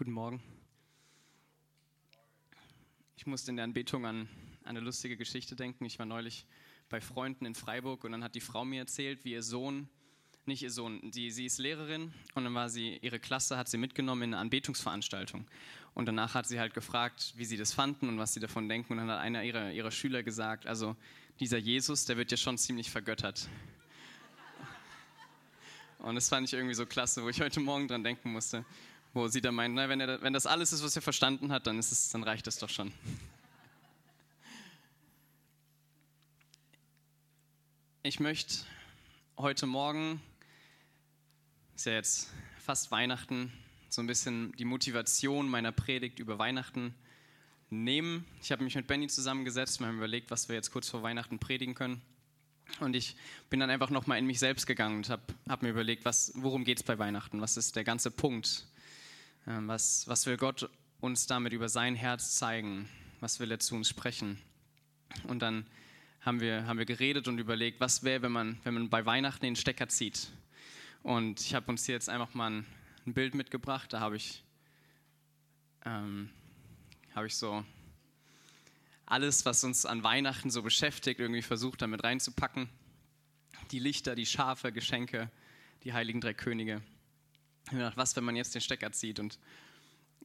Guten Morgen. Ich musste in der Anbetung an eine lustige Geschichte denken. Ich war neulich bei Freunden in Freiburg und dann hat die Frau mir erzählt, wie ihr Sohn, nicht ihr Sohn, die, sie ist Lehrerin und dann war sie, ihre Klasse hat sie mitgenommen in eine Anbetungsveranstaltung. Und danach hat sie halt gefragt, wie sie das fanden und was sie davon denken. Und dann hat einer ihrer, ihrer Schüler gesagt, also dieser Jesus, der wird ja schon ziemlich vergöttert. Und das fand ich irgendwie so klasse, wo ich heute Morgen dran denken musste, wo sie da meint, na, wenn, er, wenn das alles ist, was er verstanden hat, dann, ist es, dann reicht es doch schon. Ich möchte heute Morgen, ist ja jetzt fast Weihnachten, so ein bisschen die Motivation meiner Predigt über Weihnachten nehmen. Ich habe mich mit Benny zusammengesetzt, wir haben überlegt, was wir jetzt kurz vor Weihnachten predigen können. Und ich bin dann einfach nochmal in mich selbst gegangen und habe hab mir überlegt, was, worum geht es bei Weihnachten? Was ist der ganze Punkt? Ähm, was, was will Gott uns damit über sein Herz zeigen? Was will er zu uns sprechen? Und dann haben wir, haben wir geredet und überlegt, was wäre, wenn man, wenn man bei Weihnachten den Stecker zieht. Und ich habe uns hier jetzt einfach mal ein, ein Bild mitgebracht. Da habe ich, ähm, hab ich so alles, was uns an Weihnachten so beschäftigt, irgendwie versucht damit reinzupacken. Die Lichter, die Schafe, Geschenke, die heiligen drei Könige. Gedacht, was, wenn man jetzt den Stecker zieht? Und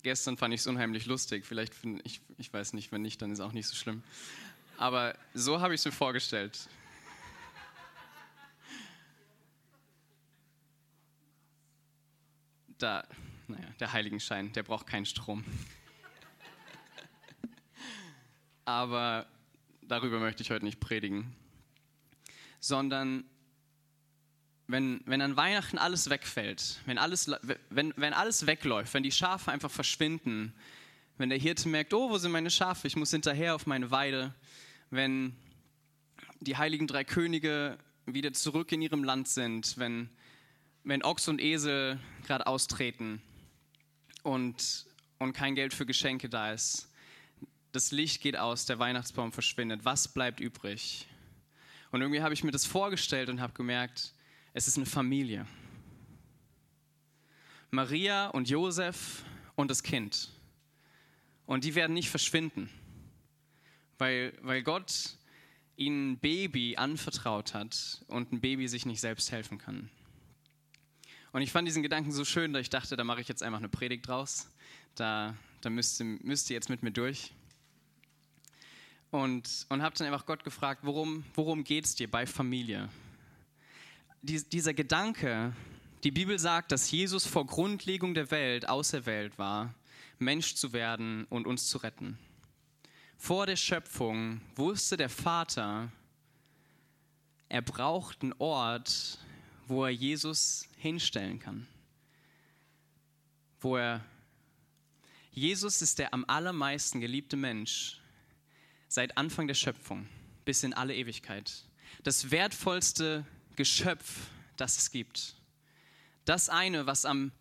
gestern fand ich es unheimlich lustig. Vielleicht, find, ich, ich weiß nicht, wenn nicht, dann ist es auch nicht so schlimm. Aber so habe ich es mir vorgestellt. Da, naja, der Heiligenschein, der braucht keinen Strom aber darüber möchte ich heute nicht predigen, sondern wenn, wenn an Weihnachten alles wegfällt, wenn alles, wenn, wenn alles wegläuft, wenn die Schafe einfach verschwinden, wenn der Hirte merkt, oh, wo sind meine Schafe, ich muss hinterher auf meine Weide, wenn die heiligen drei Könige wieder zurück in ihrem Land sind, wenn, wenn Ochs und Esel gerade austreten und, und kein Geld für Geschenke da ist, das Licht geht aus, der Weihnachtsbaum verschwindet. Was bleibt übrig? Und irgendwie habe ich mir das vorgestellt und habe gemerkt, es ist eine Familie. Maria und Josef und das Kind. Und die werden nicht verschwinden, weil, weil Gott ihnen ein Baby anvertraut hat und ein Baby sich nicht selbst helfen kann. Und ich fand diesen Gedanken so schön, dass ich dachte, da mache ich jetzt einfach eine Predigt draus. Da, da müsst, ihr, müsst ihr jetzt mit mir durch und, und habe dann einfach Gott gefragt, worum, worum geht es dir bei Familie? Dies, dieser Gedanke, die Bibel sagt, dass Jesus vor Grundlegung der Welt auserwählt war, Mensch zu werden und uns zu retten. Vor der Schöpfung wusste der Vater, er braucht einen Ort, wo er Jesus hinstellen kann. Wo er Jesus ist der am allermeisten geliebte Mensch, seit Anfang der Schöpfung bis in alle Ewigkeit. Das wertvollste Geschöpf, das es gibt. Das eine, was am,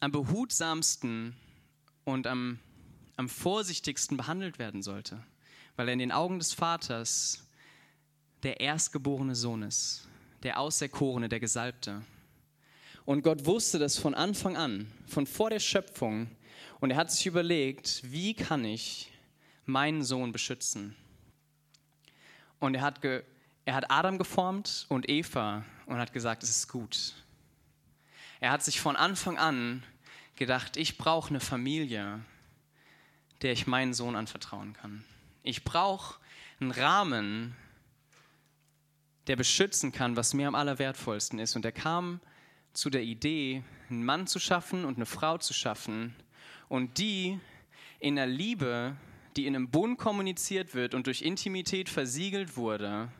am behutsamsten und am, am vorsichtigsten behandelt werden sollte, weil er in den Augen des Vaters der erstgeborene Sohn ist, der Auserkorene, der Gesalbte. Und Gott wusste das von Anfang an, von vor der Schöpfung. Und er hat sich überlegt, wie kann ich meinen Sohn beschützen. Und er hat, ge, er hat Adam geformt und Eva und hat gesagt, es ist gut. Er hat sich von Anfang an gedacht, ich brauche eine Familie, der ich meinen Sohn anvertrauen kann. Ich brauche einen Rahmen, der beschützen kann, was mir am allerwertvollsten ist. Und er kam zu der Idee, einen Mann zu schaffen und eine Frau zu schaffen und die in der Liebe die in einem Bund kommuniziert wird und durch Intimität versiegelt wurde,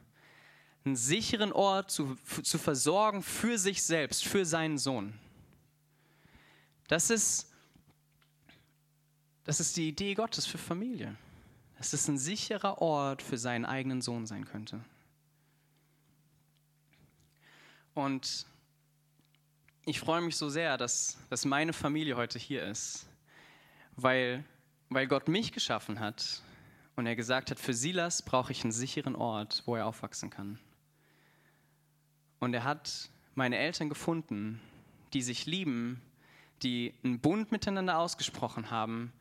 einen sicheren Ort zu, zu versorgen für sich selbst, für seinen Sohn. Das ist, das ist die Idee Gottes für Familie. Dass es ein sicherer Ort für seinen eigenen Sohn sein könnte. Und ich freue mich so sehr, dass, dass meine Familie heute hier ist, weil weil Gott mich geschaffen hat und er gesagt hat, für Silas brauche ich einen sicheren Ort, wo er aufwachsen kann. Und er hat meine Eltern gefunden, die sich lieben, die einen Bund miteinander ausgesprochen haben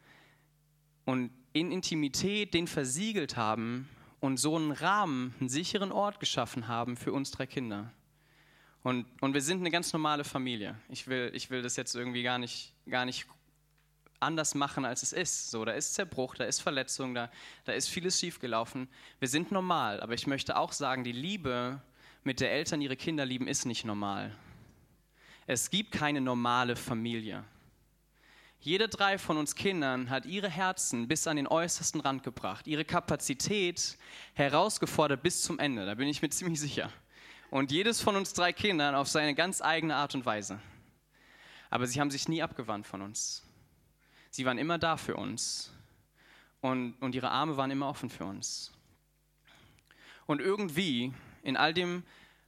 und in Intimität den versiegelt haben und so einen Rahmen, einen sicheren Ort geschaffen haben für uns drei Kinder. Und, und wir sind eine ganz normale Familie. Ich will, ich will das jetzt irgendwie gar nicht, gar nicht anders machen, als es ist. So, da ist Zerbruch, da ist Verletzung, da, da ist vieles schiefgelaufen. Wir sind normal, aber ich möchte auch sagen, die Liebe, mit der Eltern ihre Kinder lieben, ist nicht normal. Es gibt keine normale Familie. Jede drei von uns Kindern hat ihre Herzen bis an den äußersten Rand gebracht, ihre Kapazität herausgefordert bis zum Ende, da bin ich mir ziemlich sicher. Und jedes von uns drei Kindern auf seine ganz eigene Art und Weise. Aber sie haben sich nie abgewandt von uns. Sie waren immer da für uns und, und ihre Arme waren immer offen für uns. Und irgendwie in all dem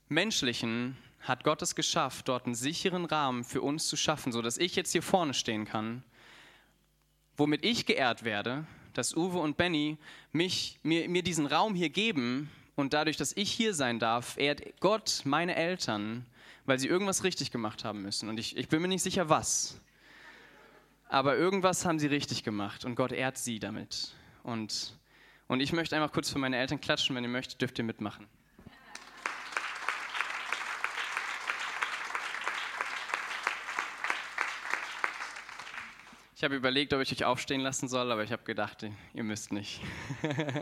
Menschlichen hat Gott es geschafft, dort einen sicheren Rahmen für uns zu schaffen, sodass ich jetzt hier vorne stehen kann, womit ich geehrt werde, dass Uwe und Benny mich, mir, mir diesen Raum hier geben und dadurch, dass ich hier sein darf, ehrt Gott meine Eltern, weil sie irgendwas richtig gemacht haben müssen. Und ich, ich bin mir nicht sicher, was aber irgendwas haben sie richtig gemacht und Gott ehrt sie damit. Und, und ich möchte einfach kurz für meine Eltern klatschen, wenn ihr möchtet, dürft ihr mitmachen. Ich habe überlegt, ob ich euch aufstehen lassen soll, aber ich habe gedacht, ihr müsst nicht.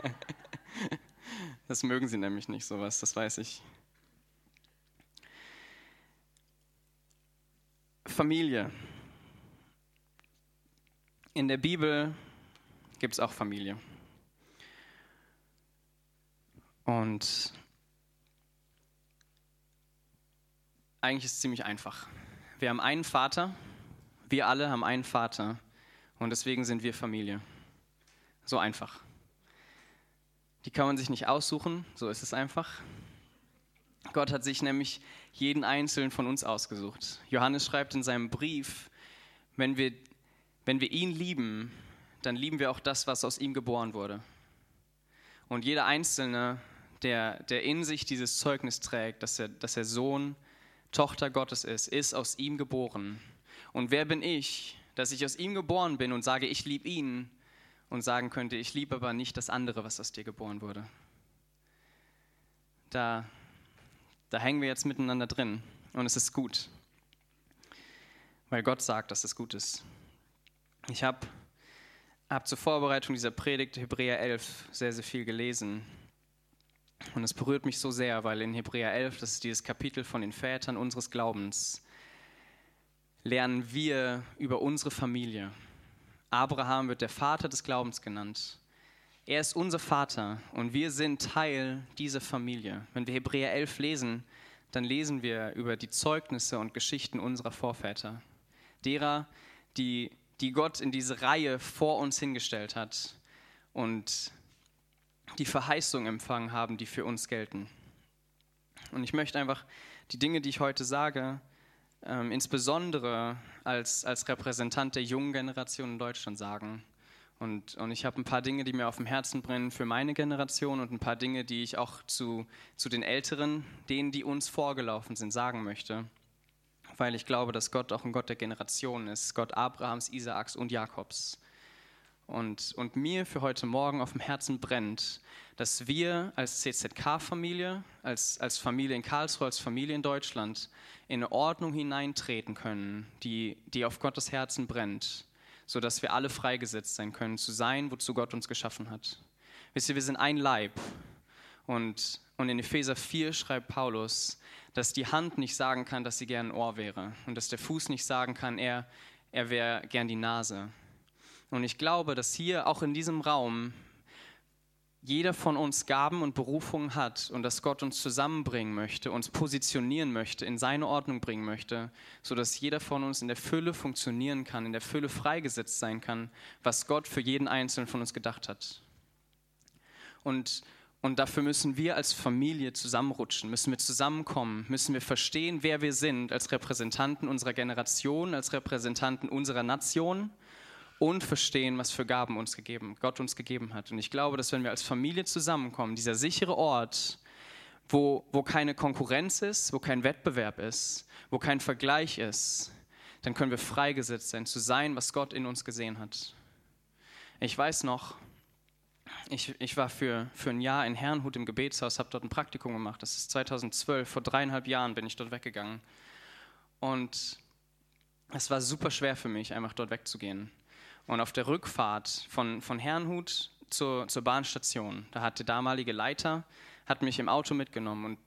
das mögen sie nämlich nicht, sowas, das weiß ich. Familie. In der Bibel gibt es auch Familie. Und eigentlich ist es ziemlich einfach. Wir haben einen Vater, wir alle haben einen Vater und deswegen sind wir Familie. So einfach. Die kann man sich nicht aussuchen, so ist es einfach. Gott hat sich nämlich jeden einzelnen von uns ausgesucht. Johannes schreibt in seinem Brief, wenn wir wenn wir ihn lieben, dann lieben wir auch das, was aus ihm geboren wurde. Und jeder Einzelne, der, der in sich dieses Zeugnis trägt, dass er, dass er Sohn, Tochter Gottes ist, ist aus ihm geboren. Und wer bin ich, dass ich aus ihm geboren bin und sage, ich liebe ihn und sagen könnte, ich liebe aber nicht das andere, was aus dir geboren wurde. Da, da hängen wir jetzt miteinander drin und es ist gut, weil Gott sagt, dass es gut ist. Ich habe hab zur Vorbereitung dieser Predigt Hebräer 11 sehr, sehr viel gelesen. Und es berührt mich so sehr, weil in Hebräer 11, das ist dieses Kapitel von den Vätern unseres Glaubens, lernen wir über unsere Familie. Abraham wird der Vater des Glaubens genannt. Er ist unser Vater und wir sind Teil dieser Familie. Wenn wir Hebräer 11 lesen, dann lesen wir über die Zeugnisse und Geschichten unserer Vorväter, derer, die die Gott in diese Reihe vor uns hingestellt hat und die Verheißung empfangen haben, die für uns gelten. Und ich möchte einfach die Dinge, die ich heute sage, ähm, insbesondere als, als Repräsentant der jungen Generation in Deutschland sagen. Und, und ich habe ein paar Dinge, die mir auf dem Herzen brennen für meine Generation und ein paar Dinge, die ich auch zu, zu den Älteren, denen, die uns vorgelaufen sind, sagen möchte weil ich glaube, dass Gott auch ein Gott der Generationen ist, Gott Abrahams, Isaaks und Jakobs. Und, und mir für heute Morgen auf dem Herzen brennt, dass wir als CZK-Familie, als, als Familie in Karlsruhe, als Familie in Deutschland in eine Ordnung hineintreten können, die, die auf Gottes Herzen brennt, sodass wir alle freigesetzt sein können, zu sein, wozu Gott uns geschaffen hat. Wisst ihr, wir sind ein Leib. Und, und in Epheser 4 schreibt Paulus, dass die Hand nicht sagen kann, dass sie gern ein Ohr wäre und dass der Fuß nicht sagen kann, er, er wäre gern die Nase. Und ich glaube, dass hier auch in diesem Raum jeder von uns Gaben und Berufungen hat und dass Gott uns zusammenbringen möchte, uns positionieren möchte, in seine Ordnung bringen möchte, sodass jeder von uns in der Fülle funktionieren kann, in der Fülle freigesetzt sein kann, was Gott für jeden Einzelnen von uns gedacht hat. Und und dafür müssen wir als Familie zusammenrutschen, müssen wir zusammenkommen, müssen wir verstehen, wer wir sind als Repräsentanten unserer Generation, als Repräsentanten unserer Nation und verstehen, was für Gaben uns gegeben, Gott uns gegeben hat. Und ich glaube, dass wenn wir als Familie zusammenkommen, dieser sichere Ort, wo, wo keine Konkurrenz ist, wo kein Wettbewerb ist, wo kein Vergleich ist, dann können wir freigesetzt sein, zu sein, was Gott in uns gesehen hat. Ich weiß noch, ich, ich war für, für ein Jahr in Herrnhut im Gebetshaus, habe dort ein Praktikum gemacht. Das ist 2012, vor dreieinhalb Jahren bin ich dort weggegangen. Und es war super schwer für mich, einfach dort wegzugehen. Und auf der Rückfahrt von, von Herrnhut zur, zur Bahnstation, da hat der damalige Leiter, hat mich im Auto mitgenommen.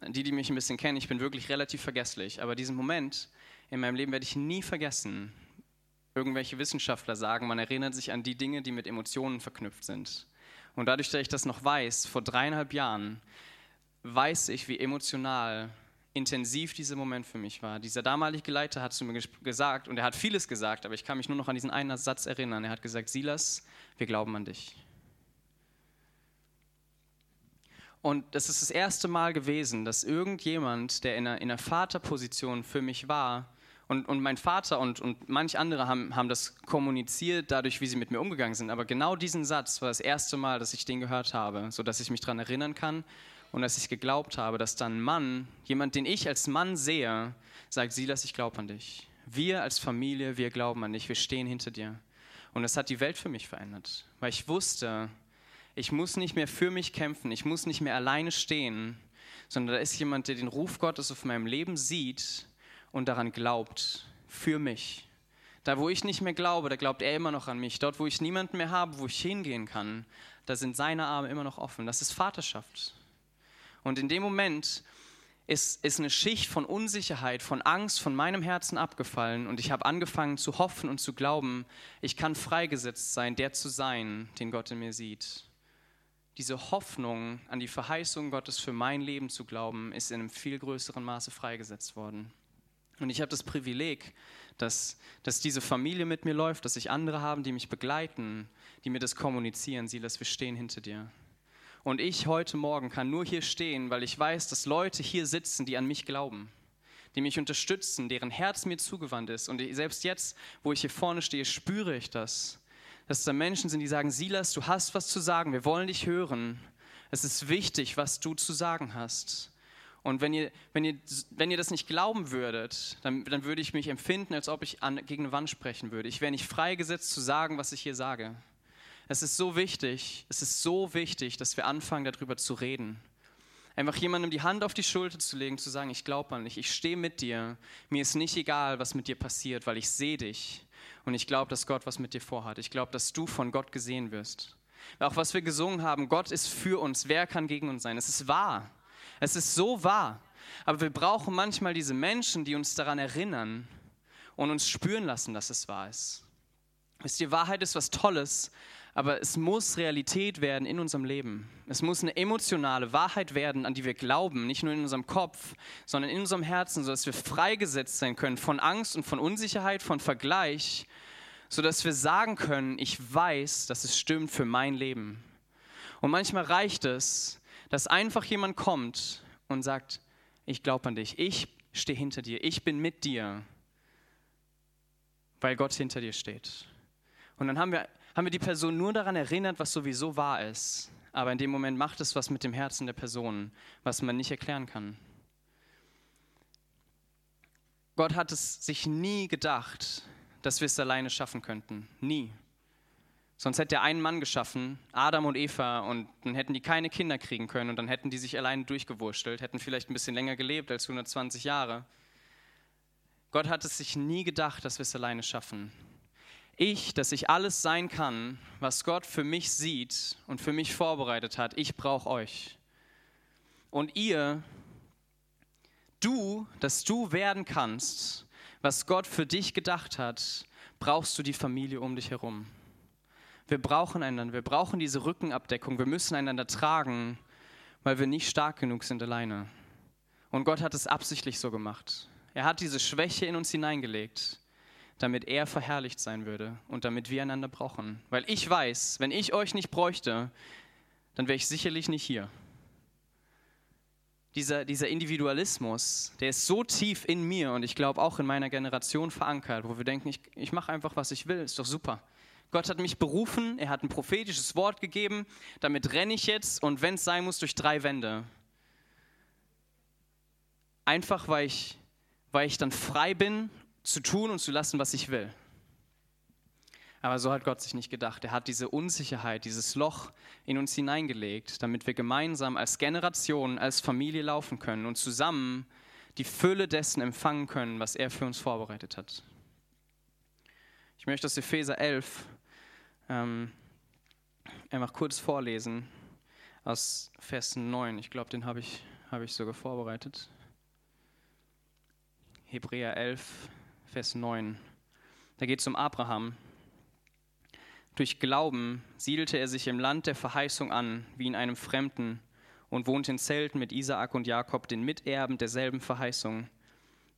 Und die, die mich ein bisschen kennen, ich bin wirklich relativ vergesslich. Aber diesen Moment in meinem Leben werde ich nie vergessen. Irgendwelche Wissenschaftler sagen, man erinnert sich an die Dinge, die mit Emotionen verknüpft sind. Und dadurch, dass ich das noch weiß, vor dreieinhalb Jahren, weiß ich, wie emotional intensiv dieser Moment für mich war. Dieser damalige Leiter hat zu mir gesagt, und er hat vieles gesagt, aber ich kann mich nur noch an diesen einen Satz erinnern. Er hat gesagt, Silas, wir glauben an dich. Und das ist das erste Mal gewesen, dass irgendjemand, der in einer, in einer Vaterposition für mich war, und, und mein Vater und, und manch andere haben, haben das kommuniziert, dadurch, wie sie mit mir umgegangen sind. Aber genau diesen Satz war das erste Mal, dass ich den gehört habe, sodass ich mich daran erinnern kann und dass ich geglaubt habe, dass dann ein Mann, jemand, den ich als Mann sehe, sagt, Silas, ich glaube an dich. Wir als Familie, wir glauben an dich, wir stehen hinter dir. Und das hat die Welt für mich verändert, weil ich wusste, ich muss nicht mehr für mich kämpfen, ich muss nicht mehr alleine stehen, sondern da ist jemand, der den Ruf Gottes auf meinem Leben sieht und daran glaubt, für mich. Da, wo ich nicht mehr glaube, da glaubt er immer noch an mich. Dort, wo ich niemanden mehr habe, wo ich hingehen kann, da sind seine Arme immer noch offen. Das ist Vaterschaft. Und in dem Moment ist, ist eine Schicht von Unsicherheit, von Angst von meinem Herzen abgefallen und ich habe angefangen zu hoffen und zu glauben, ich kann freigesetzt sein, der zu sein, den Gott in mir sieht. Diese Hoffnung an die Verheißung Gottes für mein Leben zu glauben, ist in einem viel größeren Maße freigesetzt worden. Und ich habe das Privileg, dass, dass diese Familie mit mir läuft, dass ich andere habe, die mich begleiten, die mir das kommunizieren. Silas, wir stehen hinter dir. Und ich heute Morgen kann nur hier stehen, weil ich weiß, dass Leute hier sitzen, die an mich glauben, die mich unterstützen, deren Herz mir zugewandt ist. Und selbst jetzt, wo ich hier vorne stehe, spüre ich das, dass da Menschen sind, die sagen, Silas, du hast was zu sagen, wir wollen dich hören. Es ist wichtig, was du zu sagen hast. Und wenn ihr, wenn ihr, wenn ihr das nicht glauben würdet, dann, dann würde ich mich empfinden, als ob ich an, gegen eine Wand sprechen würde. Ich wäre nicht freigesetzt zu sagen, was ich hier sage. Es ist so wichtig, es ist so wichtig, dass wir anfangen, darüber zu reden. Einfach jemandem die Hand auf die Schulter zu legen, zu sagen, ich glaube an dich, ich stehe mit dir. Mir ist nicht egal, was mit dir passiert, weil ich sehe dich. Und ich glaube, dass Gott was mit dir vorhat. Ich glaube, dass du von Gott gesehen wirst. Auch was wir gesungen haben, Gott ist für uns. Wer kann gegen uns sein? Es ist wahr. Es ist so wahr. Aber wir brauchen manchmal diese Menschen, die uns daran erinnern und uns spüren lassen, dass es wahr ist. Wisst ihr, Wahrheit ist was Tolles, aber es muss Realität werden in unserem Leben. Es muss eine emotionale Wahrheit werden, an die wir glauben, nicht nur in unserem Kopf, sondern in unserem Herzen, sodass wir freigesetzt sein können von Angst und von Unsicherheit, von Vergleich, sodass wir sagen können, ich weiß, dass es stimmt für mein Leben. Und manchmal reicht es, dass einfach jemand kommt und sagt, ich glaube an dich, ich stehe hinter dir, ich bin mit dir, weil Gott hinter dir steht. Und dann haben wir, haben wir die Person nur daran erinnert, was sowieso wahr ist. Aber in dem Moment macht es was mit dem Herzen der Person, was man nicht erklären kann. Gott hat es sich nie gedacht, dass wir es alleine schaffen könnten. Nie. Sonst hätte er einen Mann geschaffen, Adam und Eva, und dann hätten die keine Kinder kriegen können und dann hätten die sich alleine durchgewurstelt, hätten vielleicht ein bisschen länger gelebt als 120 Jahre. Gott hat es sich nie gedacht, dass wir es alleine schaffen. Ich, dass ich alles sein kann, was Gott für mich sieht und für mich vorbereitet hat, ich brauche euch. Und ihr, du, dass du werden kannst, was Gott für dich gedacht hat, brauchst du die Familie um dich herum. Wir brauchen einander, wir brauchen diese Rückenabdeckung, wir müssen einander tragen, weil wir nicht stark genug sind alleine. Und Gott hat es absichtlich so gemacht. Er hat diese Schwäche in uns hineingelegt, damit er verherrlicht sein würde und damit wir einander brauchen. Weil ich weiß, wenn ich euch nicht bräuchte, dann wäre ich sicherlich nicht hier. Dieser, dieser Individualismus, der ist so tief in mir und ich glaube auch in meiner Generation verankert, wo wir denken, ich, ich mache einfach, was ich will, ist doch super. Gott hat mich berufen, er hat ein prophetisches Wort gegeben, damit renne ich jetzt und wenn es sein muss, durch drei Wände. Einfach weil ich, weil ich dann frei bin zu tun und zu lassen, was ich will. Aber so hat Gott sich nicht gedacht. Er hat diese Unsicherheit, dieses Loch in uns hineingelegt, damit wir gemeinsam als Generation, als Familie laufen können und zusammen die Fülle dessen empfangen können, was er für uns vorbereitet hat. Ich möchte aus Epheser 11 ähm, einfach kurz vorlesen, aus Vers 9. Ich glaube, den habe ich, hab ich sogar vorbereitet. Hebräer 11, Vers 9. Da geht es um Abraham. Durch Glauben siedelte er sich im Land der Verheißung an, wie in einem Fremden, und wohnte in Zelten mit Isaak und Jakob, den Miterben derselben Verheißung.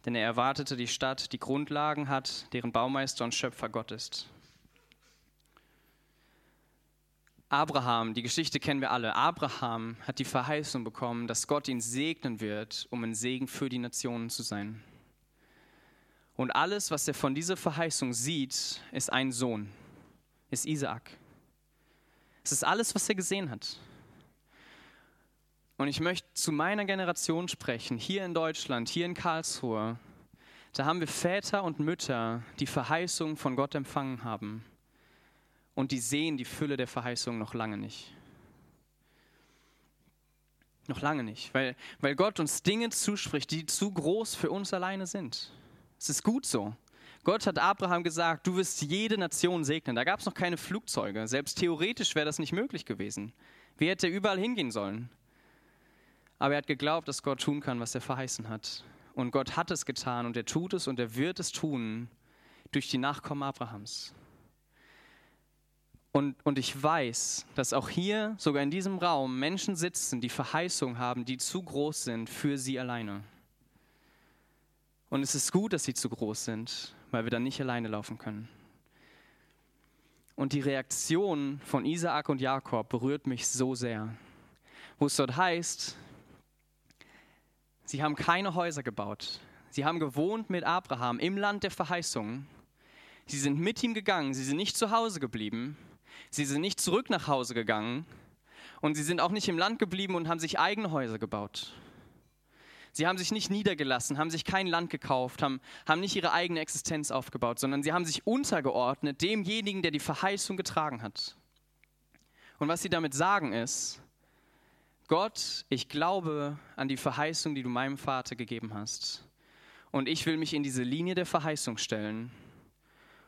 Denn er erwartete die Stadt, die Grundlagen hat, deren Baumeister und Schöpfer Gott ist. Abraham, die Geschichte kennen wir alle. Abraham hat die Verheißung bekommen, dass Gott ihn segnen wird, um ein Segen für die Nationen zu sein. Und alles, was er von dieser Verheißung sieht, ist ein Sohn ist Isaak. Es ist alles, was er gesehen hat. Und ich möchte zu meiner Generation sprechen, hier in Deutschland, hier in Karlsruhe. Da haben wir Väter und Mütter, die Verheißung von Gott empfangen haben. Und die sehen die Fülle der Verheißung noch lange nicht. Noch lange nicht, weil, weil Gott uns Dinge zuspricht, die zu groß für uns alleine sind. Es ist gut so. Gott hat Abraham gesagt, du wirst jede Nation segnen. Da gab es noch keine Flugzeuge. Selbst theoretisch wäre das nicht möglich gewesen. Wie hätte er überall hingehen sollen? Aber er hat geglaubt, dass Gott tun kann, was er verheißen hat. Und Gott hat es getan und er tut es und er wird es tun durch die Nachkommen Abrahams. Und, und ich weiß, dass auch hier, sogar in diesem Raum, Menschen sitzen, die Verheißungen haben, die zu groß sind für sie alleine. Und es ist gut, dass sie zu groß sind, weil wir dann nicht alleine laufen können. Und die Reaktion von Isaak und Jakob berührt mich so sehr, wo es dort heißt, sie haben keine Häuser gebaut. Sie haben gewohnt mit Abraham im Land der Verheißung. Sie sind mit ihm gegangen, sie sind nicht zu Hause geblieben, sie sind nicht zurück nach Hause gegangen und sie sind auch nicht im Land geblieben und haben sich eigene Häuser gebaut. Sie haben sich nicht niedergelassen, haben sich kein Land gekauft, haben, haben nicht ihre eigene Existenz aufgebaut, sondern sie haben sich untergeordnet demjenigen, der die Verheißung getragen hat. Und was sie damit sagen ist, Gott, ich glaube an die Verheißung, die du meinem Vater gegeben hast. Und ich will mich in diese Linie der Verheißung stellen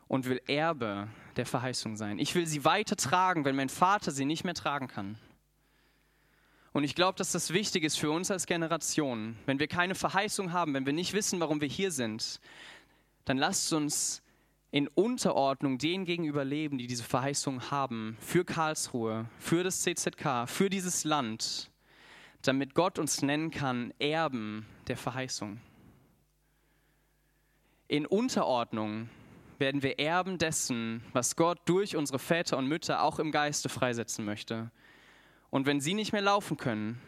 und will Erbe der Verheißung sein. Ich will sie weitertragen, wenn mein Vater sie nicht mehr tragen kann. Und ich glaube, dass das wichtig ist für uns als Generation. Wenn wir keine Verheißung haben, wenn wir nicht wissen, warum wir hier sind, dann lasst uns in Unterordnung denen gegenüber leben, die diese Verheißung haben, für Karlsruhe, für das CZK, für dieses Land, damit Gott uns nennen kann, Erben der Verheißung. In Unterordnung werden wir Erben dessen, was Gott durch unsere Väter und Mütter auch im Geiste freisetzen möchte. Und wenn sie nicht mehr laufen können,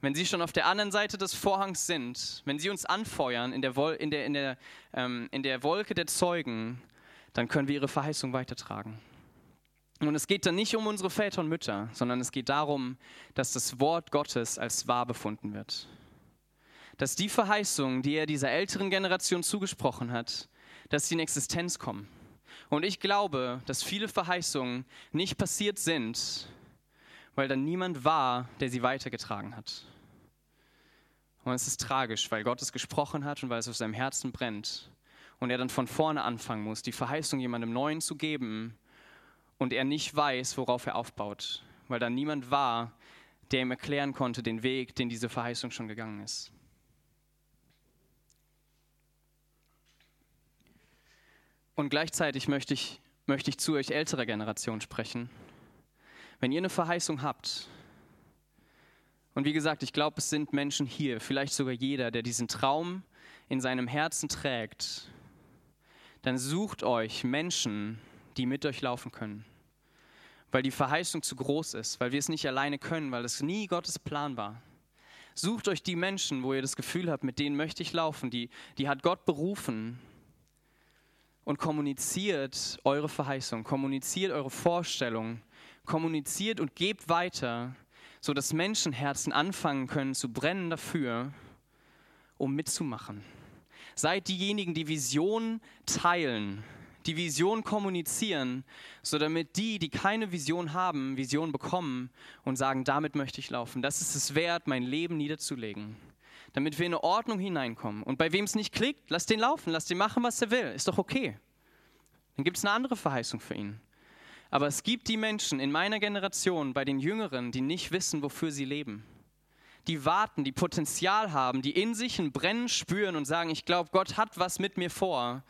wenn sie schon auf der anderen Seite des Vorhangs sind, wenn sie uns anfeuern in der, Wol in der, in der, ähm, in der Wolke der Zeugen, dann können wir ihre Verheißung weitertragen. Und es geht dann nicht um unsere Väter und Mütter, sondern es geht darum, dass das Wort Gottes als wahr befunden wird. Dass die Verheißungen, die er dieser älteren Generation zugesprochen hat, dass sie in Existenz kommen. Und ich glaube, dass viele Verheißungen nicht passiert sind, weil dann niemand war, der sie weitergetragen hat. Und es ist tragisch, weil Gott es gesprochen hat und weil es auf seinem Herzen brennt. Und er dann von vorne anfangen muss, die Verheißung jemandem Neuen zu geben und er nicht weiß, worauf er aufbaut, weil dann niemand war, der ihm erklären konnte den Weg, den diese Verheißung schon gegangen ist. Und gleichzeitig möchte ich, möchte ich zu euch älterer Generation sprechen wenn ihr eine Verheißung habt, und wie gesagt, ich glaube, es sind Menschen hier, vielleicht sogar jeder, der diesen Traum in seinem Herzen trägt, dann sucht euch Menschen, die mit euch laufen können. Weil die Verheißung zu groß ist, weil wir es nicht alleine können, weil es nie Gottes Plan war. Sucht euch die Menschen, wo ihr das Gefühl habt, mit denen möchte ich laufen, die, die hat Gott berufen und kommuniziert eure Verheißung, kommuniziert eure Vorstellung kommuniziert und gebt weiter, sodass Menschenherzen anfangen können zu brennen dafür, um mitzumachen. Seid diejenigen, die Visionen teilen, die Vision kommunizieren, so damit die, die keine Vision haben, Vision bekommen und sagen, damit möchte ich laufen. Das ist es wert, mein Leben niederzulegen. Damit wir in eine Ordnung hineinkommen. Und bei wem es nicht klickt, lass den laufen, lass den machen, was er will. Ist doch okay. Dann gibt es eine andere Verheißung für ihn. Aber es gibt die Menschen in meiner Generation, bei den Jüngeren, die nicht wissen, wofür sie leben. Die warten, die Potenzial haben, die in sich ein Brennen spüren und sagen, ich glaube, Gott hat was mit mir vor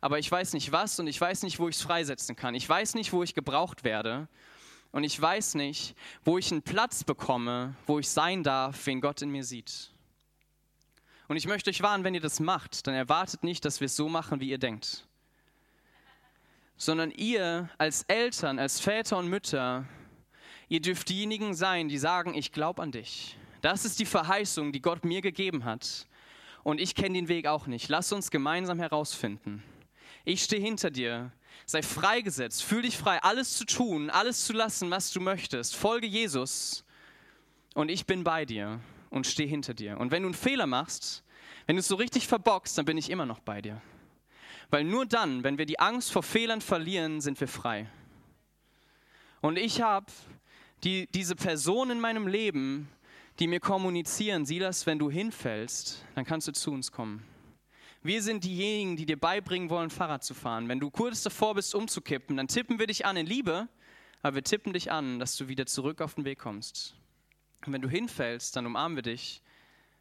aber ich weiß nicht was und ich weiß nicht, wo ich es freisetzen kann. Ich weiß nicht, wo ich gebraucht werde und ich weiß nicht, wo ich einen Platz bekomme, wo ich sein darf, wen Gott in mir sieht. Und ich möchte euch warnen, wenn ihr das macht, dann erwartet nicht, dass wir es so machen, wie ihr denkt. Sondern ihr als Eltern, als Väter und Mütter, ihr dürft diejenigen sein, die sagen, ich glaube an dich. Das ist die Verheißung, die Gott mir gegeben hat. Und ich kenne den Weg auch nicht. Lass uns gemeinsam herausfinden ich stehe hinter dir. Sei freigesetzt, fühl dich frei, alles zu tun, alles zu lassen, was du möchtest. Folge Jesus und ich bin bei dir und stehe hinter dir. Und wenn du einen Fehler machst, wenn du es so richtig verbockst, dann bin ich immer noch bei dir. Weil nur dann, wenn wir die Angst vor Fehlern verlieren, sind wir frei. Und ich habe die, diese Person in meinem Leben, die mir kommunizieren, Silas, wenn du hinfällst, dann kannst du zu uns kommen. Wir sind diejenigen, die dir beibringen wollen, Fahrrad zu fahren. Wenn du kurz davor bist, umzukippen, dann tippen wir dich an in Liebe, aber wir tippen dich an, dass du wieder zurück auf den Weg kommst. Und wenn du hinfällst, dann umarmen wir dich,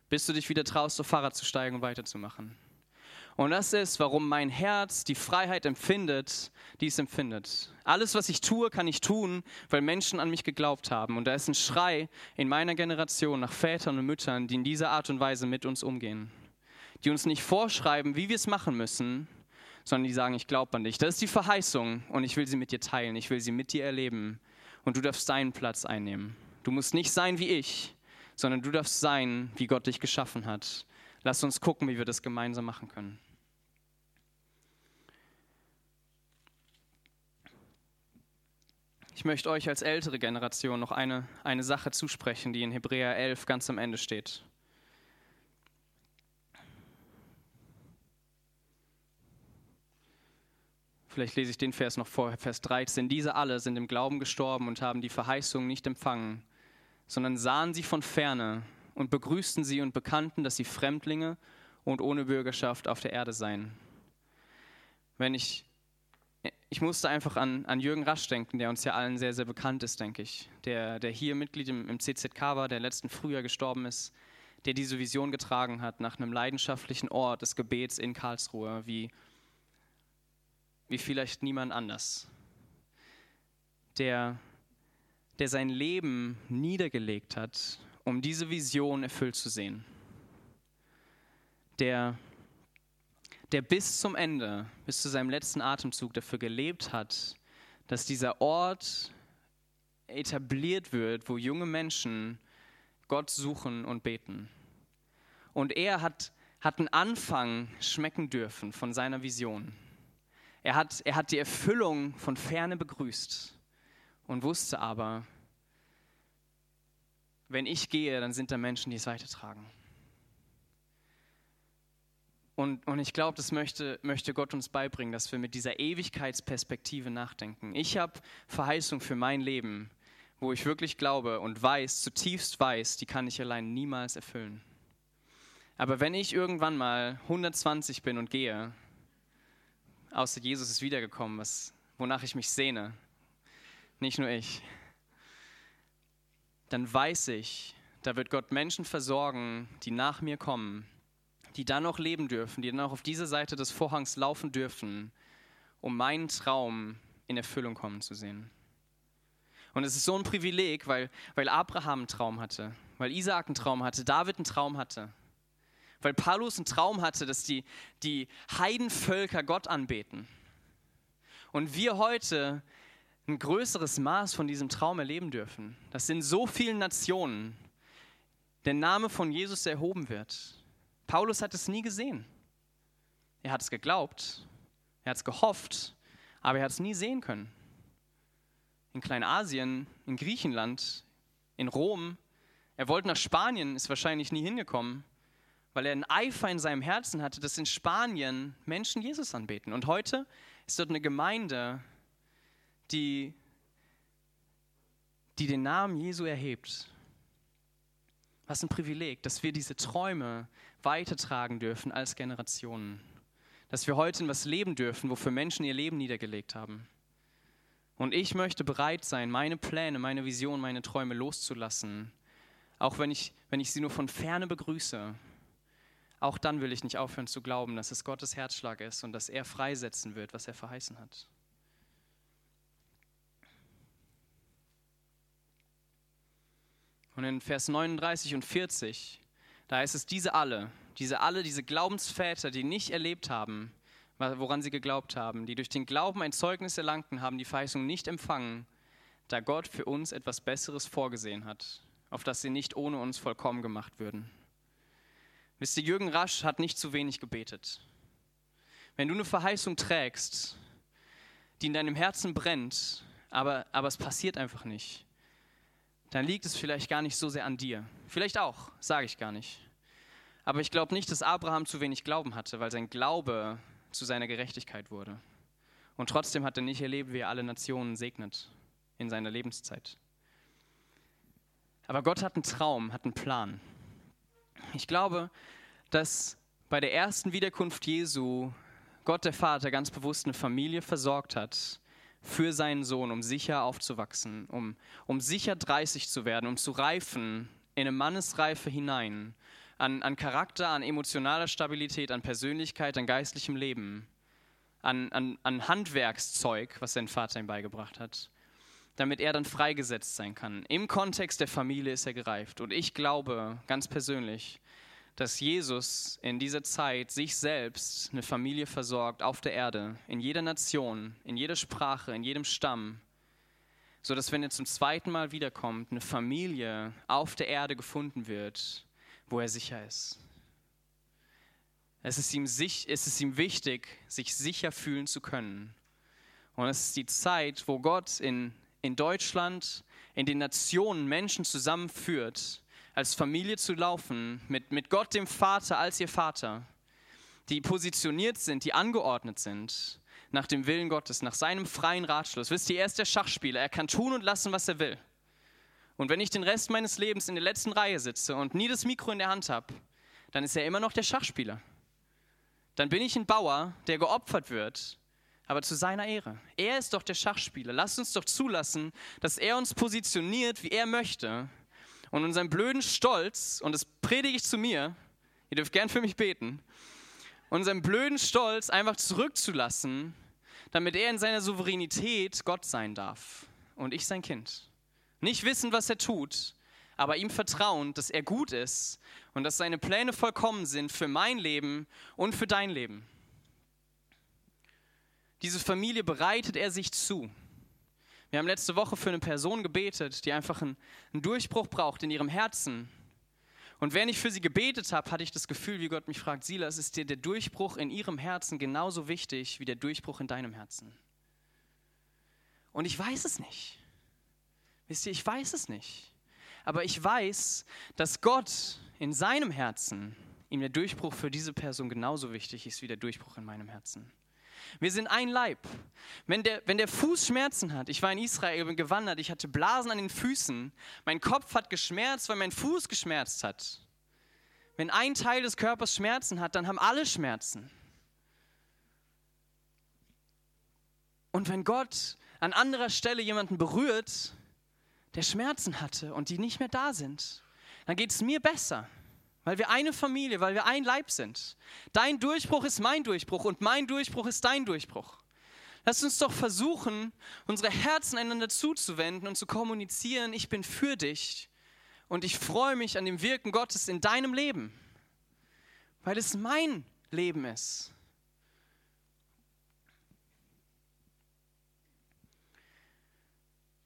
bis du dich wieder traust, auf Fahrrad zu steigen und weiterzumachen. Und das ist, warum mein Herz die Freiheit empfindet, die es empfindet. Alles, was ich tue, kann ich tun, weil Menschen an mich geglaubt haben. Und da ist ein Schrei in meiner Generation nach Vätern und Müttern, die in dieser Art und Weise mit uns umgehen die uns nicht vorschreiben, wie wir es machen müssen, sondern die sagen, ich glaube an dich. Das ist die Verheißung und ich will sie mit dir teilen, ich will sie mit dir erleben und du darfst deinen Platz einnehmen. Du musst nicht sein wie ich, sondern du darfst sein, wie Gott dich geschaffen hat. Lass uns gucken, wie wir das gemeinsam machen können. Ich möchte euch als ältere Generation noch eine, eine Sache zusprechen, die in Hebräer 11 ganz am Ende steht. Vielleicht lese ich den Vers noch vor, Vers 13. Diese alle sind im Glauben gestorben und haben die Verheißung nicht empfangen, sondern sahen sie von ferne und begrüßten sie und bekannten, dass sie Fremdlinge und ohne Bürgerschaft auf der Erde seien. Wenn ich, ich musste einfach an, an Jürgen Rasch denken, der uns ja allen sehr, sehr bekannt ist, denke ich, der, der hier Mitglied im, im CZK war, der letzten Frühjahr gestorben ist, der diese Vision getragen hat nach einem leidenschaftlichen Ort des Gebets in Karlsruhe, wie wie vielleicht niemand anders, der, der sein Leben niedergelegt hat, um diese Vision erfüllt zu sehen. Der, der bis zum Ende, bis zu seinem letzten Atemzug dafür gelebt hat, dass dieser Ort etabliert wird, wo junge Menschen Gott suchen und beten. Und er hat, hat einen Anfang schmecken dürfen von seiner Vision. Er hat, er hat die Erfüllung von ferne begrüßt und wusste aber, wenn ich gehe, dann sind da Menschen, die es weitertragen. Und, und ich glaube, das möchte, möchte Gott uns beibringen, dass wir mit dieser Ewigkeitsperspektive nachdenken. Ich habe Verheißung für mein Leben, wo ich wirklich glaube und weiß, zutiefst weiß, die kann ich allein niemals erfüllen. Aber wenn ich irgendwann mal 120 bin und gehe, außer Jesus ist wiedergekommen, was, wonach ich mich sehne, nicht nur ich, dann weiß ich, da wird Gott Menschen versorgen, die nach mir kommen, die dann noch leben dürfen, die dann auch auf diese Seite des Vorhangs laufen dürfen, um meinen Traum in Erfüllung kommen zu sehen. Und es ist so ein Privileg, weil, weil Abraham einen Traum hatte, weil Isaak einen Traum hatte, David einen Traum hatte weil Paulus einen Traum hatte, dass die, die Heidenvölker Gott anbeten. Und wir heute ein größeres Maß von diesem Traum erleben dürfen, dass in so vielen Nationen der Name von Jesus erhoben wird. Paulus hat es nie gesehen. Er hat es geglaubt, er hat es gehofft, aber er hat es nie sehen können. In Kleinasien, in Griechenland, in Rom. Er wollte nach Spanien, ist wahrscheinlich nie hingekommen weil er einen Eifer in seinem Herzen hatte, dass in Spanien Menschen Jesus anbeten. Und heute ist dort eine Gemeinde, die, die den Namen Jesu erhebt. Was ein Privileg, dass wir diese Träume weitertragen dürfen als Generationen. Dass wir heute in was leben dürfen, wofür Menschen ihr Leben niedergelegt haben. Und ich möchte bereit sein, meine Pläne, meine Vision, meine Träume loszulassen, auch wenn ich, wenn ich sie nur von ferne begrüße auch dann will ich nicht aufhören zu glauben, dass es Gottes Herzschlag ist und dass er freisetzen wird, was er verheißen hat. Und in Vers 39 und 40, da heißt es, diese alle, diese alle, diese Glaubensväter, die nicht erlebt haben, woran sie geglaubt haben, die durch den Glauben ein Zeugnis erlangten, haben die Verheißung nicht empfangen, da Gott für uns etwas Besseres vorgesehen hat, auf das sie nicht ohne uns vollkommen gemacht würden. Wisst ihr, Jürgen Rasch hat nicht zu wenig gebetet. Wenn du eine Verheißung trägst, die in deinem Herzen brennt, aber, aber es passiert einfach nicht, dann liegt es vielleicht gar nicht so sehr an dir. Vielleicht auch, sage ich gar nicht. Aber ich glaube nicht, dass Abraham zu wenig Glauben hatte, weil sein Glaube zu seiner Gerechtigkeit wurde. Und trotzdem hat er nicht erlebt, wie er alle Nationen segnet in seiner Lebenszeit. Aber Gott hat einen Traum, hat einen Plan. Ich glaube, dass bei der ersten Wiederkunft Jesu Gott der Vater ganz bewusst eine Familie versorgt hat für seinen Sohn, um sicher aufzuwachsen, um, um sicher 30 zu werden, um zu reifen in eine Mannesreife hinein, an, an Charakter, an emotionaler Stabilität, an Persönlichkeit, an geistlichem Leben, an, an, an Handwerkszeug, was sein Vater ihm beigebracht hat, damit er dann freigesetzt sein kann. Im Kontext der Familie ist er gereift. Und ich glaube ganz persönlich, dass Jesus in dieser Zeit sich selbst eine Familie versorgt auf der Erde, in jeder Nation, in jeder Sprache, in jedem Stamm, so dass wenn er zum zweiten Mal wiederkommt, eine Familie auf der Erde gefunden wird, wo er sicher ist. Es ist ihm, es ist ihm wichtig, sich sicher fühlen zu können. Und es ist die Zeit, wo Gott in, in Deutschland, in den Nationen Menschen zusammenführt, als Familie zu laufen, mit, mit Gott dem Vater als ihr Vater, die positioniert sind, die angeordnet sind, nach dem Willen Gottes, nach seinem freien Ratschluss. Wisst ihr, er ist der Schachspieler, er kann tun und lassen, was er will. Und wenn ich den Rest meines Lebens in der letzten Reihe sitze und nie das Mikro in der Hand habe, dann ist er immer noch der Schachspieler. Dann bin ich ein Bauer, der geopfert wird, aber zu seiner Ehre. Er ist doch der Schachspieler. Lasst uns doch zulassen, dass er uns positioniert, wie er möchte, und unseren blöden Stolz, und das predige ich zu mir, ihr dürft gern für mich beten, unseren blöden Stolz einfach zurückzulassen, damit er in seiner Souveränität Gott sein darf und ich sein Kind. Nicht wissen, was er tut, aber ihm vertrauen, dass er gut ist und dass seine Pläne vollkommen sind für mein Leben und für dein Leben. Diese Familie bereitet er sich zu. Wir haben letzte Woche für eine Person gebetet, die einfach einen, einen Durchbruch braucht in ihrem Herzen. Und während ich für sie gebetet habe, hatte ich das Gefühl, wie Gott mich fragt, Silas, ist dir der Durchbruch in ihrem Herzen genauso wichtig wie der Durchbruch in deinem Herzen? Und ich weiß es nicht. Wisst ihr, ich weiß es nicht. Aber ich weiß, dass Gott in seinem Herzen ihm der Durchbruch für diese Person genauso wichtig ist wie der Durchbruch in meinem Herzen. Wir sind ein Leib. Wenn der, wenn der Fuß Schmerzen hat, ich war in Israel bin gewandert, ich hatte Blasen an den Füßen, mein Kopf hat geschmerzt, weil mein Fuß geschmerzt hat. Wenn ein Teil des Körpers Schmerzen hat, dann haben alle Schmerzen. Und wenn Gott an anderer Stelle jemanden berührt, der Schmerzen hatte und die nicht mehr da sind, dann geht es mir besser. Weil wir eine Familie, weil wir ein Leib sind. Dein Durchbruch ist mein Durchbruch und mein Durchbruch ist dein Durchbruch. Lass uns doch versuchen, unsere Herzen einander zuzuwenden und zu kommunizieren, ich bin für dich und ich freue mich an dem Wirken Gottes in deinem Leben, weil es mein Leben ist.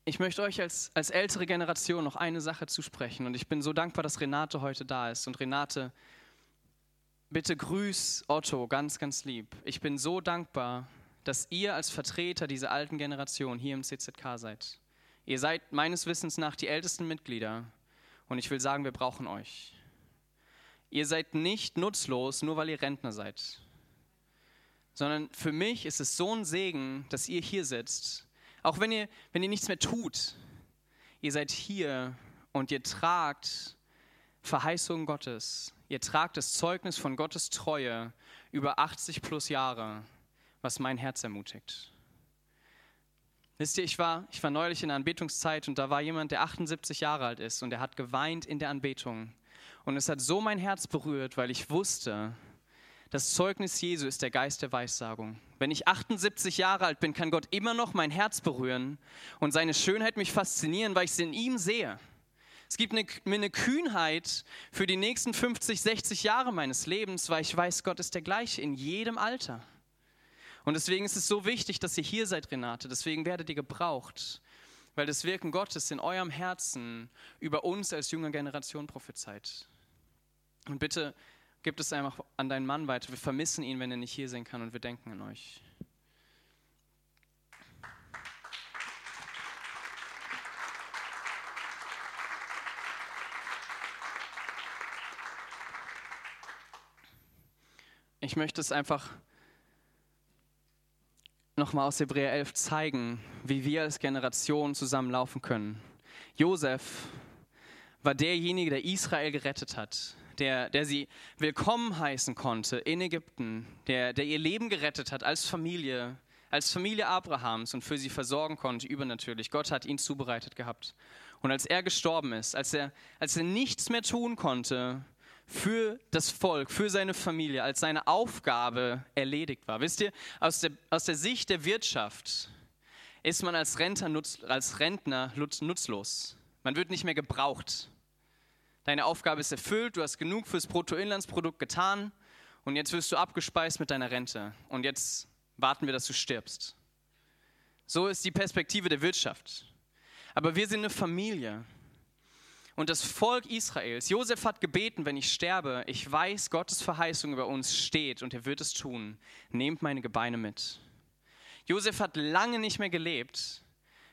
Ich möchte euch als, als ältere Generation noch eine Sache zusprechen und ich bin so dankbar, dass Renate heute da ist. Und Renate, bitte grüß Otto ganz, ganz lieb. Ich bin so dankbar, dass ihr als Vertreter dieser alten Generation hier im CZK seid. Ihr seid meines Wissens nach die ältesten Mitglieder und ich will sagen, wir brauchen euch. Ihr seid nicht nutzlos, nur weil ihr Rentner seid. Sondern für mich ist es so ein Segen, dass ihr hier sitzt. Auch wenn ihr, wenn ihr nichts mehr tut. Ihr seid hier und ihr tragt Verheißungen Gottes. Ihr tragt das Zeugnis von Gottes Treue über 80 plus Jahre, was mein Herz ermutigt. Wisst ihr, ich war, ich war neulich in der Anbetungszeit und da war jemand, der 78 Jahre alt ist und er hat geweint in der Anbetung. Und es hat so mein Herz berührt, weil ich wusste, das Zeugnis Jesu ist der Geist der Weissagung. Wenn ich 78 Jahre alt bin, kann Gott immer noch mein Herz berühren und seine Schönheit mich faszinieren, weil ich sie in ihm sehe. Es gibt eine, mir eine Kühnheit für die nächsten 50, 60 Jahre meines Lebens, weil ich weiß, Gott ist der gleiche in jedem Alter. Und deswegen ist es so wichtig, dass ihr hier seid, Renate. Deswegen werdet ihr gebraucht, weil das Wirken Gottes in eurem Herzen über uns als junge Generation prophezeit. Und bitte gib es einfach an deinen Mann weiter. Wir vermissen ihn, wenn er nicht hier sein kann und wir denken an euch. Ich möchte es einfach nochmal aus Hebräer 11 zeigen, wie wir als Generation zusammenlaufen können. Josef war derjenige, der Israel gerettet hat, der, der sie willkommen heißen konnte in Ägypten, der, der ihr Leben gerettet hat als Familie, als Familie Abrahams und für sie versorgen konnte, übernatürlich. Gott hat ihn zubereitet gehabt. Und als er gestorben ist, als er, als er nichts mehr tun konnte, für das Volk, für seine Familie, als seine Aufgabe erledigt war. Wisst ihr, aus der, aus der Sicht der Wirtschaft ist man als Rentner, nutz, als Rentner nutzlos. Man wird nicht mehr gebraucht. Deine Aufgabe ist erfüllt, du hast genug fürs Bruttoinlandsprodukt getan und jetzt wirst du abgespeist mit deiner Rente. Und jetzt warten wir, dass du stirbst. So ist die Perspektive der Wirtschaft. Aber wir sind eine Familie und das Volk Israels, Josef hat gebeten, wenn ich sterbe, ich weiß, Gottes Verheißung über uns steht und er wird es tun. Nehmt meine Gebeine mit. Josef hat lange nicht mehr gelebt.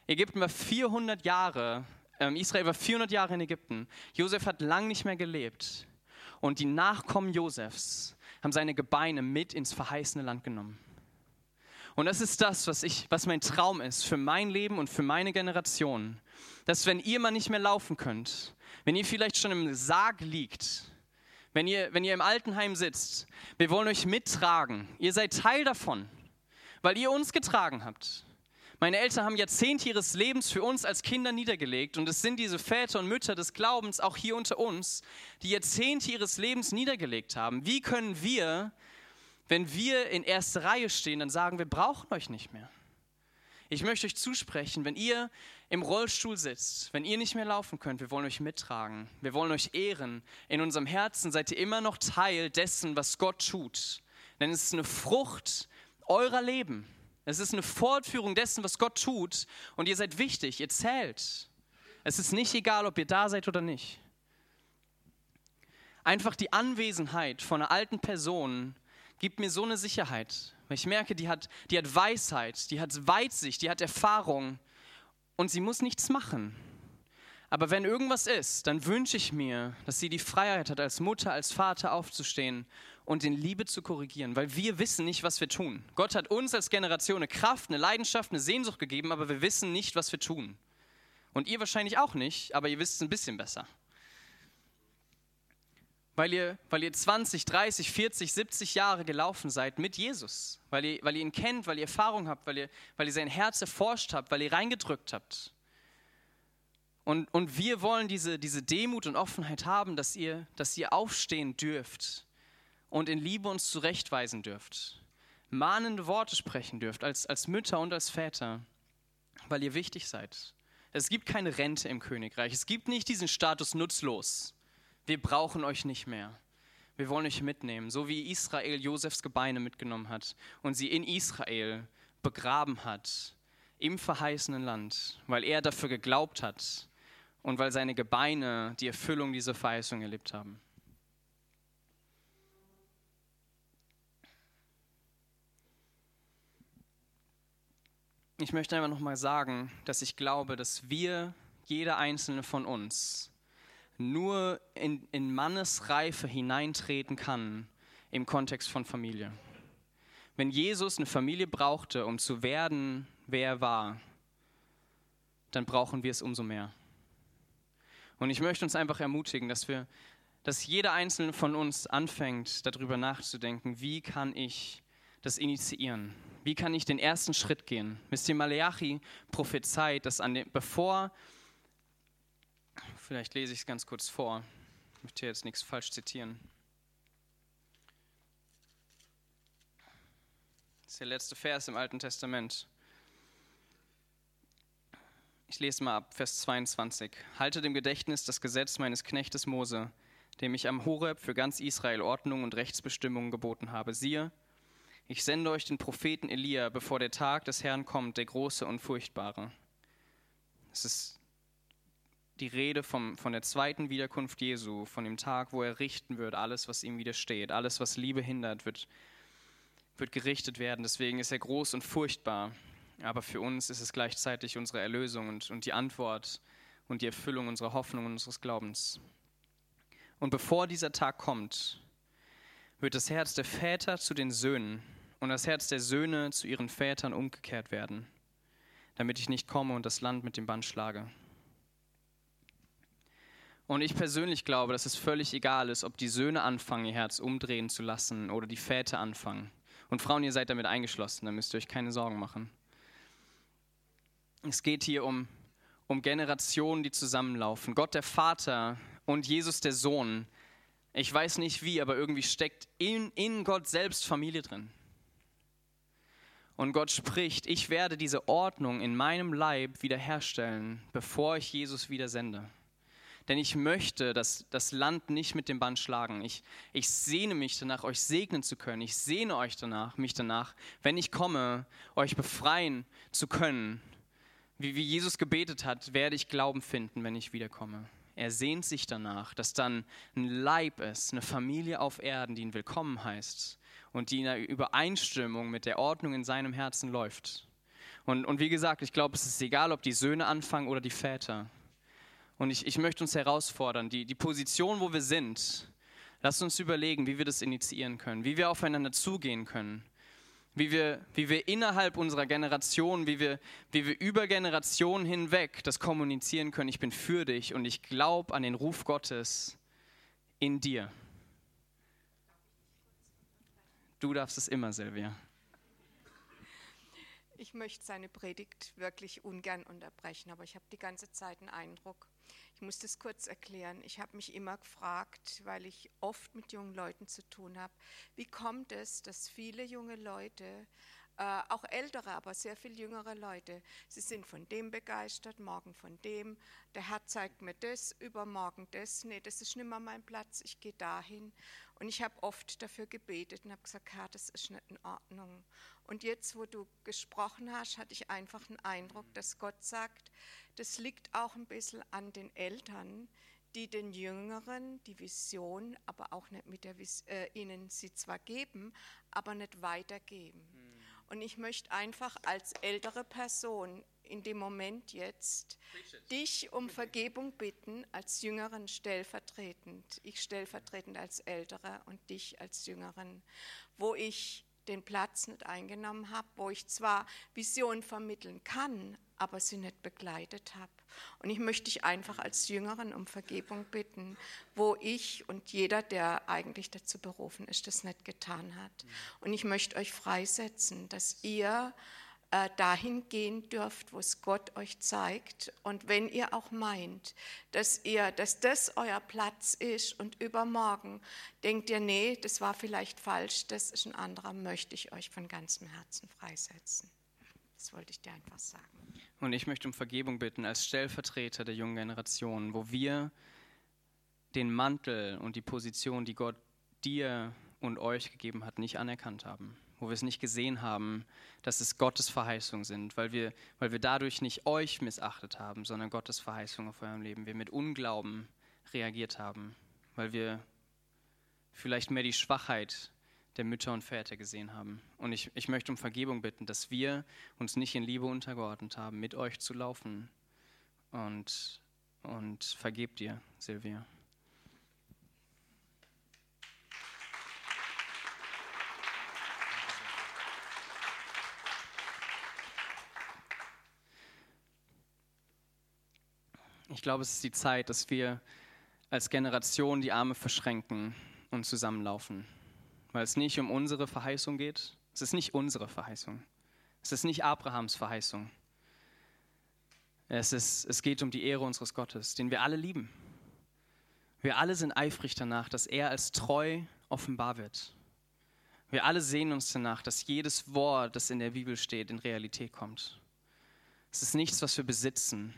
Ägypten war 400 Jahre, Israel war 400 Jahre in Ägypten. Josef hat lange nicht mehr gelebt. Und die Nachkommen Josefs haben seine Gebeine mit ins verheißene Land genommen. Und das ist das, was, ich, was mein Traum ist für mein Leben und für meine Generation. Dass wenn ihr mal nicht mehr laufen könnt, wenn ihr vielleicht schon im Sarg liegt, wenn ihr, wenn ihr im Altenheim sitzt, wir wollen euch mittragen. Ihr seid Teil davon, weil ihr uns getragen habt. Meine Eltern haben Jahrzehnte ihres Lebens für uns als Kinder niedergelegt und es sind diese Väter und Mütter des Glaubens auch hier unter uns, die Jahrzehnte ihres Lebens niedergelegt haben. Wie können wir, wenn wir in erster Reihe stehen, dann sagen, wir brauchen euch nicht mehr? Ich möchte euch zusprechen, wenn ihr im Rollstuhl sitzt, wenn ihr nicht mehr laufen könnt, wir wollen euch mittragen, wir wollen euch ehren. In unserem Herzen seid ihr immer noch Teil dessen, was Gott tut. Denn es ist eine Frucht eurer Leben. Es ist eine Fortführung dessen, was Gott tut. Und ihr seid wichtig, ihr zählt. Es ist nicht egal, ob ihr da seid oder nicht. Einfach die Anwesenheit von einer alten Person gibt mir so eine Sicherheit. Ich merke, die hat, die hat Weisheit, die hat Weitsicht, die hat Erfahrung und sie muss nichts machen. Aber wenn irgendwas ist, dann wünsche ich mir, dass sie die Freiheit hat, als Mutter, als Vater aufzustehen und in Liebe zu korrigieren, weil wir wissen nicht, was wir tun. Gott hat uns als Generation eine Kraft, eine Leidenschaft, eine Sehnsucht gegeben, aber wir wissen nicht, was wir tun. Und ihr wahrscheinlich auch nicht, aber ihr wisst es ein bisschen besser weil ihr, weil ihr 20, 30, 40, 70 Jahre gelaufen seid mit Jesus, weil ihr, weil ihr ihn kennt, weil ihr Erfahrung habt, weil ihr, weil ihr sein Herz erforscht habt, weil ihr reingedrückt habt. Und, und wir wollen diese, diese Demut und Offenheit haben, dass ihr, dass ihr aufstehen dürft und in Liebe uns zurechtweisen dürft, mahnende Worte sprechen dürft als, als Mütter und als Väter, weil ihr wichtig seid. Es gibt keine Rente im Königreich. Es gibt nicht diesen Status nutzlos wir brauchen euch nicht mehr. Wir wollen euch mitnehmen, so wie Israel Josefs Gebeine mitgenommen hat und sie in Israel begraben hat, im verheißenen Land, weil er dafür geglaubt hat und weil seine Gebeine die Erfüllung dieser Verheißung erlebt haben. Ich möchte einfach nochmal sagen, dass ich glaube, dass wir, jeder einzelne von uns, nur in, in Mannesreife hineintreten kann im Kontext von Familie. Wenn Jesus eine Familie brauchte, um zu werden, wer er war, dann brauchen wir es umso mehr. Und ich möchte uns einfach ermutigen, dass wir, dass jeder einzelne von uns anfängt, darüber nachzudenken, wie kann ich das initiieren? Wie kann ich den ersten Schritt gehen? Wisst ihr, Maleachi prophezeit, dass an dem, bevor, vielleicht lese ich es ganz kurz vor, ich möchte jetzt nichts falsch zitieren. Das ist der letzte Vers im Alten Testament. Ich lese mal ab, Vers 22. Halte dem Gedächtnis das Gesetz meines Knechtes Mose, dem ich am Horeb für ganz Israel Ordnung und Rechtsbestimmungen geboten habe. Siehe, ich sende euch den Propheten Elia, bevor der Tag des Herrn kommt, der große und furchtbare. Es ist die Rede vom, von der zweiten Wiederkunft Jesu, von dem Tag, wo er richten wird, alles, was ihm widersteht, alles, was Liebe hindert, wird, wird gerichtet werden. Deswegen ist er groß und furchtbar. Aber für uns ist es gleichzeitig unsere Erlösung und, und die Antwort und die Erfüllung unserer Hoffnung und unseres Glaubens. Und bevor dieser Tag kommt, wird das Herz der Väter zu den Söhnen und das Herz der Söhne zu ihren Vätern umgekehrt werden, damit ich nicht komme und das Land mit dem Band schlage. Und ich persönlich glaube, dass es völlig egal ist, ob die Söhne anfangen, ihr Herz umdrehen zu lassen oder die Väter anfangen. Und Frauen, ihr seid damit eingeschlossen, da müsst ihr euch keine Sorgen machen. Es geht hier um, um Generationen, die zusammenlaufen. Gott der Vater und Jesus der Sohn. Ich weiß nicht wie, aber irgendwie steckt in, in Gott selbst Familie drin. Und Gott spricht, ich werde diese Ordnung in meinem Leib wiederherstellen, bevor ich Jesus wieder sende. Denn ich möchte das, das Land nicht mit dem Band schlagen. Ich, ich sehne mich danach, euch segnen zu können. Ich sehne euch danach, mich danach, wenn ich komme, euch befreien zu können. Wie, wie Jesus gebetet hat, werde ich Glauben finden, wenn ich wiederkomme. Er sehnt sich danach, dass dann ein Leib ist, eine Familie auf Erden, die ihn willkommen heißt und die in der Übereinstimmung mit der Ordnung in seinem Herzen läuft. Und, und wie gesagt, ich glaube, es ist egal, ob die Söhne anfangen oder die Väter. Und ich, ich möchte uns herausfordern, die, die Position, wo wir sind, lasst uns überlegen, wie wir das initiieren können, wie wir aufeinander zugehen können, wie wir, wie wir innerhalb unserer Generation, wie wir, wie wir über Generationen hinweg das kommunizieren können. Ich bin für dich und ich glaube an den Ruf Gottes in dir. Du darfst es immer, Silvia. Ich möchte seine Predigt wirklich ungern unterbrechen, aber ich habe die ganze Zeit einen Eindruck. Ich muss das kurz erklären. Ich habe mich immer gefragt, weil ich oft mit jungen Leuten zu tun habe, wie kommt es, dass viele junge Leute äh, auch ältere, aber sehr viel jüngere Leute. Sie sind von dem begeistert, morgen von dem. Der Herr zeigt mir das, übermorgen das. Nee, das ist nicht mehr mein Platz, ich gehe dahin. Und ich habe oft dafür gebetet und habe gesagt, Herr, das ist nicht in Ordnung. Und jetzt, wo du gesprochen hast, hatte ich einfach einen Eindruck, dass Gott sagt, das liegt auch ein bisschen an den Eltern, die den Jüngeren die Vision, aber auch nicht mit der Vis äh, ihnen sie zwar geben, aber nicht weitergeben. Hm. Und ich möchte einfach als ältere Person in dem Moment jetzt dich um Vergebung bitten, als Jüngeren stellvertretend, ich stellvertretend als Ältere und dich als Jüngeren, wo ich den Platz nicht eingenommen habe, wo ich zwar Vision vermitteln kann, aber sie nicht begleitet habe. Und ich möchte dich einfach als Jüngeren um Vergebung bitten, wo ich und jeder, der eigentlich dazu berufen ist, das nicht getan hat. Und ich möchte euch freisetzen, dass ihr dahin gehen dürft, wo es Gott euch zeigt. Und wenn ihr auch meint, dass ihr, dass das euer Platz ist und übermorgen denkt ihr, nee, das war vielleicht falsch, das ist ein anderer, möchte ich euch von ganzem Herzen freisetzen. Das wollte ich dir einfach sagen. Und ich möchte um Vergebung bitten als Stellvertreter der jungen Generation, wo wir den Mantel und die Position, die Gott dir und euch gegeben hat, nicht anerkannt haben wo wir es nicht gesehen haben, dass es Gottes Verheißungen sind, weil wir, weil wir dadurch nicht euch missachtet haben, sondern Gottes Verheißungen auf eurem Leben. Wir mit Unglauben reagiert haben, weil wir vielleicht mehr die Schwachheit der Mütter und Väter gesehen haben. Und ich, ich möchte um Vergebung bitten, dass wir uns nicht in Liebe untergeordnet haben, mit euch zu laufen und, und vergeb dir, Silvia. Ich glaube, es ist die Zeit, dass wir als Generation die Arme verschränken und zusammenlaufen, weil es nicht um unsere Verheißung geht. Es ist nicht unsere Verheißung. Es ist nicht Abrahams Verheißung. Es, ist, es geht um die Ehre unseres Gottes, den wir alle lieben. Wir alle sind eifrig danach, dass er als treu offenbar wird. Wir alle sehen uns danach, dass jedes Wort, das in der Bibel steht, in Realität kommt. Es ist nichts, was wir besitzen,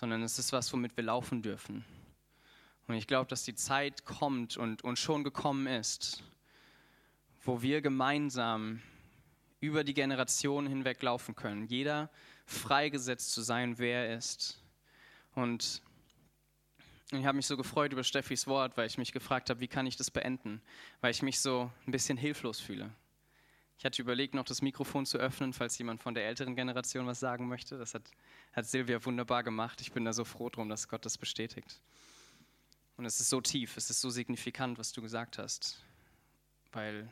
sondern es ist was, womit wir laufen dürfen. Und ich glaube, dass die Zeit kommt und, und schon gekommen ist, wo wir gemeinsam über die Generationen hinweg laufen können. Jeder freigesetzt zu sein, wer er ist. Und ich habe mich so gefreut über Steffis Wort, weil ich mich gefragt habe, wie kann ich das beenden? Weil ich mich so ein bisschen hilflos fühle. Ich hatte überlegt, noch das Mikrofon zu öffnen, falls jemand von der älteren Generation was sagen möchte. Das hat, hat Silvia wunderbar gemacht. Ich bin da so froh drum, dass Gott das bestätigt. Und es ist so tief, es ist so signifikant, was du gesagt hast, weil,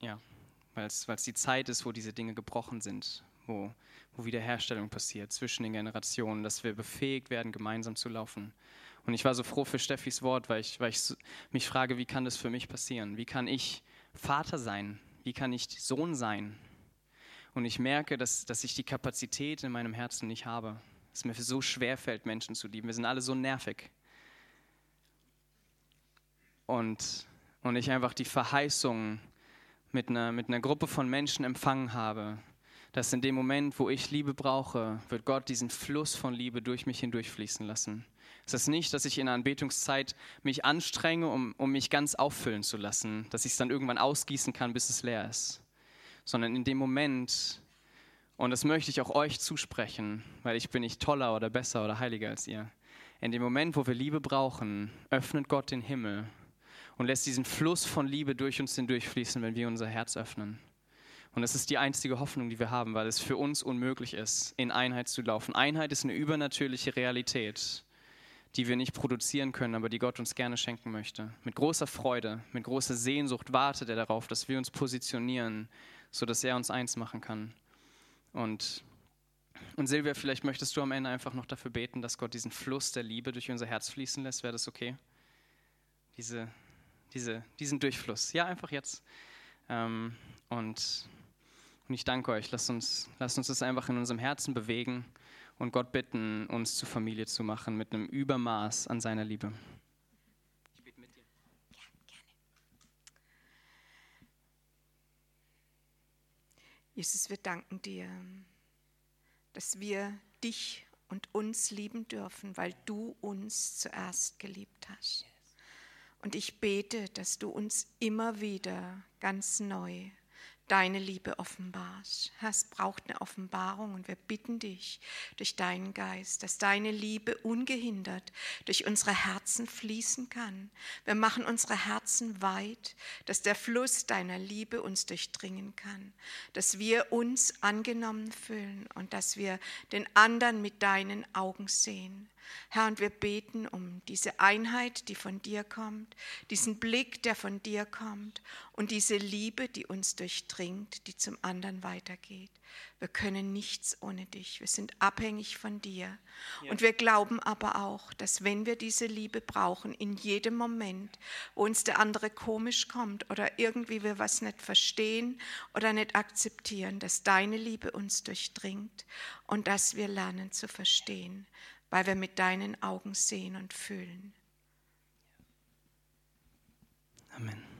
ja, weil es die Zeit ist, wo diese Dinge gebrochen sind, wo, wo Wiederherstellung passiert zwischen den Generationen, dass wir befähigt werden, gemeinsam zu laufen. Und ich war so froh für Steffis Wort, weil ich, weil ich mich frage, wie kann das für mich passieren? Wie kann ich Vater sein? Wie kann ich Sohn sein? Und ich merke, dass, dass ich die Kapazität in meinem Herzen nicht habe es mir so schwer fällt, Menschen zu lieben. Wir sind alle so nervig. Und, und ich einfach die Verheißung mit einer, mit einer Gruppe von Menschen empfangen habe, dass in dem Moment, wo ich Liebe brauche, wird Gott diesen Fluss von Liebe durch mich hindurchfließen lassen. Es ist nicht, dass ich in der Anbetungszeit mich anstrenge, um, um mich ganz auffüllen zu lassen, dass ich es dann irgendwann ausgießen kann, bis es leer ist, sondern in dem Moment, und das möchte ich auch euch zusprechen, weil ich bin nicht toller oder besser oder heiliger als ihr. In dem Moment, wo wir Liebe brauchen, öffnet Gott den Himmel und lässt diesen Fluss von Liebe durch uns hindurchfließen, wenn wir unser Herz öffnen. Und das ist die einzige Hoffnung, die wir haben, weil es für uns unmöglich ist, in Einheit zu laufen. Einheit ist eine übernatürliche Realität, die wir nicht produzieren können, aber die Gott uns gerne schenken möchte. Mit großer Freude, mit großer Sehnsucht wartet er darauf, dass wir uns positionieren, sodass er uns eins machen kann. Und, und Silvia, vielleicht möchtest du am Ende einfach noch dafür beten, dass Gott diesen Fluss der Liebe durch unser Herz fließen lässt. Wäre das okay? Diese, diese, diesen Durchfluss. Ja, einfach jetzt. Ähm, und, und ich danke euch. Lasst uns, lasst uns das einfach in unserem Herzen bewegen und Gott bitten, uns zur Familie zu machen mit einem Übermaß an seiner Liebe. Jesus, wir danken dir, dass wir dich und uns lieben dürfen, weil du uns zuerst geliebt hast. Und ich bete, dass du uns immer wieder ganz neu deine Liebe offenbarst. Herr, es braucht eine Offenbarung und wir bitten dich durch deinen Geist, dass deine Liebe ungehindert durch unsere Herzen fließen kann. Wir machen unsere Herzen weit, dass der Fluss deiner Liebe uns durchdringen kann, dass wir uns angenommen fühlen und dass wir den anderen mit deinen Augen sehen. Herr, und wir beten um diese Einheit, die von dir kommt, diesen Blick, der von dir kommt und diese Liebe, die uns durchdringt, die zum anderen weitergeht. Wir können nichts ohne dich. Wir sind abhängig von dir. Ja. Und wir glauben aber auch, dass wenn wir diese Liebe brauchen, in jedem Moment, wo uns der andere komisch kommt oder irgendwie wir was nicht verstehen oder nicht akzeptieren, dass deine Liebe uns durchdringt und dass wir lernen zu verstehen weil wir mit deinen Augen sehen und fühlen. Amen.